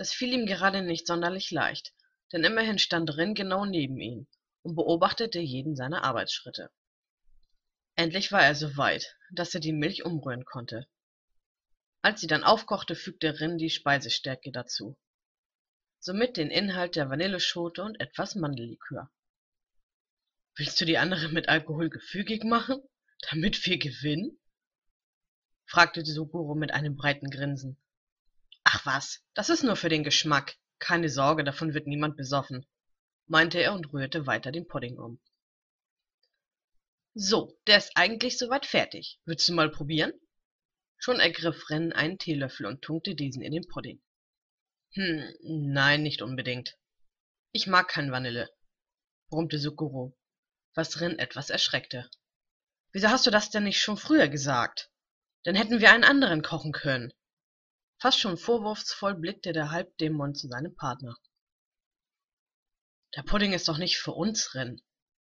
Das fiel ihm gerade nicht sonderlich leicht, denn immerhin stand Rin genau neben ihm und beobachtete jeden seiner Arbeitsschritte. Endlich war er so weit, dass er die Milch umrühren konnte. Als sie dann aufkochte, fügte Rin die Speisestärke dazu, somit den Inhalt der Vanilleschote und etwas Mandellikör. Willst du die andere mit Alkohol gefügig machen, damit wir gewinnen? fragte Suguro mit einem breiten Grinsen. Ach was, das ist nur für den Geschmack. Keine Sorge, davon wird niemand besoffen, meinte er und rührte weiter den Pudding um. So, der ist eigentlich soweit fertig. Willst du mal probieren? Schon ergriff Ren einen Teelöffel und tunkte diesen in den Pudding. Hm, nein, nicht unbedingt. Ich mag kein Vanille, brummte Sukuro, was Ren etwas erschreckte. Wieso hast du das denn nicht schon früher gesagt? Dann hätten wir einen anderen kochen können. Fast schon vorwurfsvoll blickte der Halbdämon zu seinem Partner. Der Pudding ist doch nicht für uns, Ren,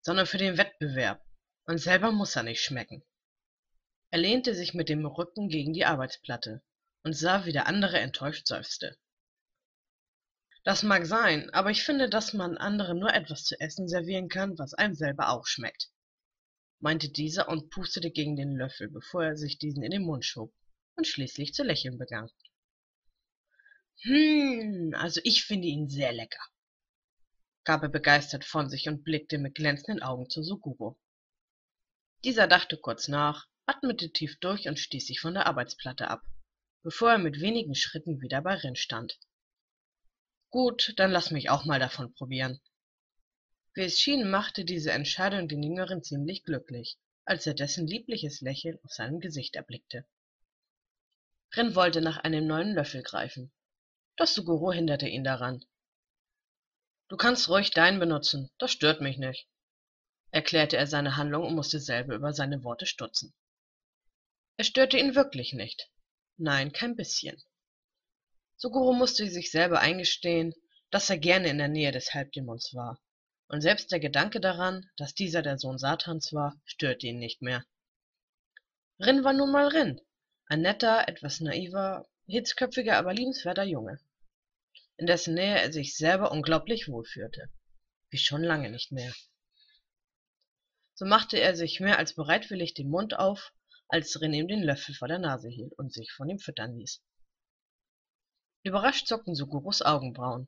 sondern für den Wettbewerb. Und selber muss er nicht schmecken. Er lehnte sich mit dem Rücken gegen die Arbeitsplatte und sah, wie der andere enttäuscht seufzte. Das mag sein, aber ich finde, dass man anderen nur etwas zu essen servieren kann, was einem selber auch schmeckt, meinte dieser und pustete gegen den Löffel, bevor er sich diesen in den Mund schob und schließlich zu lächeln begann. Hm, also ich finde ihn sehr lecker, gab er begeistert von sich und blickte mit glänzenden Augen zu Suguro. Dieser dachte kurz nach, atmete tief durch und stieß sich von der Arbeitsplatte ab, bevor er mit wenigen Schritten wieder bei Rin stand. Gut, dann lass mich auch mal davon probieren. Wie es schien, machte diese Entscheidung den Jüngeren ziemlich glücklich, als er dessen liebliches Lächeln auf seinem Gesicht erblickte. Rin wollte nach einem neuen Löffel greifen, doch Suguro hinderte ihn daran. Du kannst ruhig deinen benutzen, das stört mich nicht erklärte er seine Handlung und musste selber über seine Worte stutzen. Es störte ihn wirklich nicht. Nein, kein bisschen. Suguro musste sich selber eingestehen, dass er gerne in der Nähe des Halbdämons war. Und selbst der Gedanke daran, dass dieser der Sohn Satans war, störte ihn nicht mehr. Rin war nun mal Rin, ein netter, etwas naiver, hitzköpfiger, aber liebenswerter Junge, in dessen Nähe er sich selber unglaublich wohlfühlte. Wie schon lange nicht mehr so machte er sich mehr als bereitwillig den Mund auf, als Ren ihm den Löffel vor der Nase hielt und sich von ihm füttern ließ. Überrascht zuckten Suguros Augenbrauen.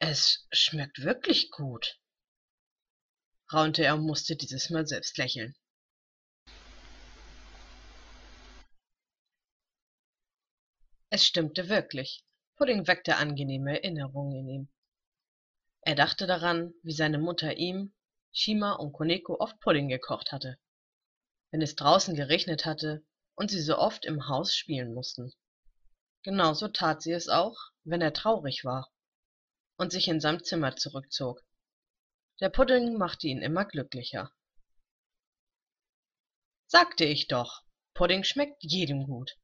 Es schmeckt wirklich gut, raunte er und musste dieses Mal selbst lächeln. Es stimmte wirklich. Pudding weckte angenehme Erinnerungen in ihm. Er dachte daran, wie seine Mutter ihm, Shima und Koneko oft Pudding gekocht hatte, wenn es draußen geregnet hatte und sie so oft im Haus spielen mussten. Genauso tat sie es auch, wenn er traurig war und sich in sein Zimmer zurückzog. Der Pudding machte ihn immer glücklicher. Sagte ich doch, Pudding schmeckt jedem gut,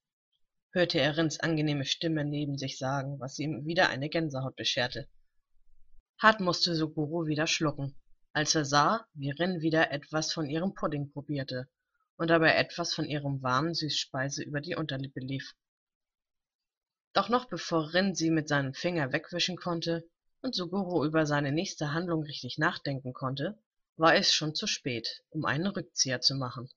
hörte er Rins angenehme Stimme neben sich sagen, was ihm wieder eine Gänsehaut bescherte. Hart musste Suguro wieder schlucken als er sah, wie Rin wieder etwas von ihrem Pudding probierte und dabei etwas von ihrem warmen Süßspeise über die Unterlippe lief. Doch noch bevor Rin sie mit seinem Finger wegwischen konnte und Suguro über seine nächste Handlung richtig nachdenken konnte, war es schon zu spät, um einen Rückzieher zu machen.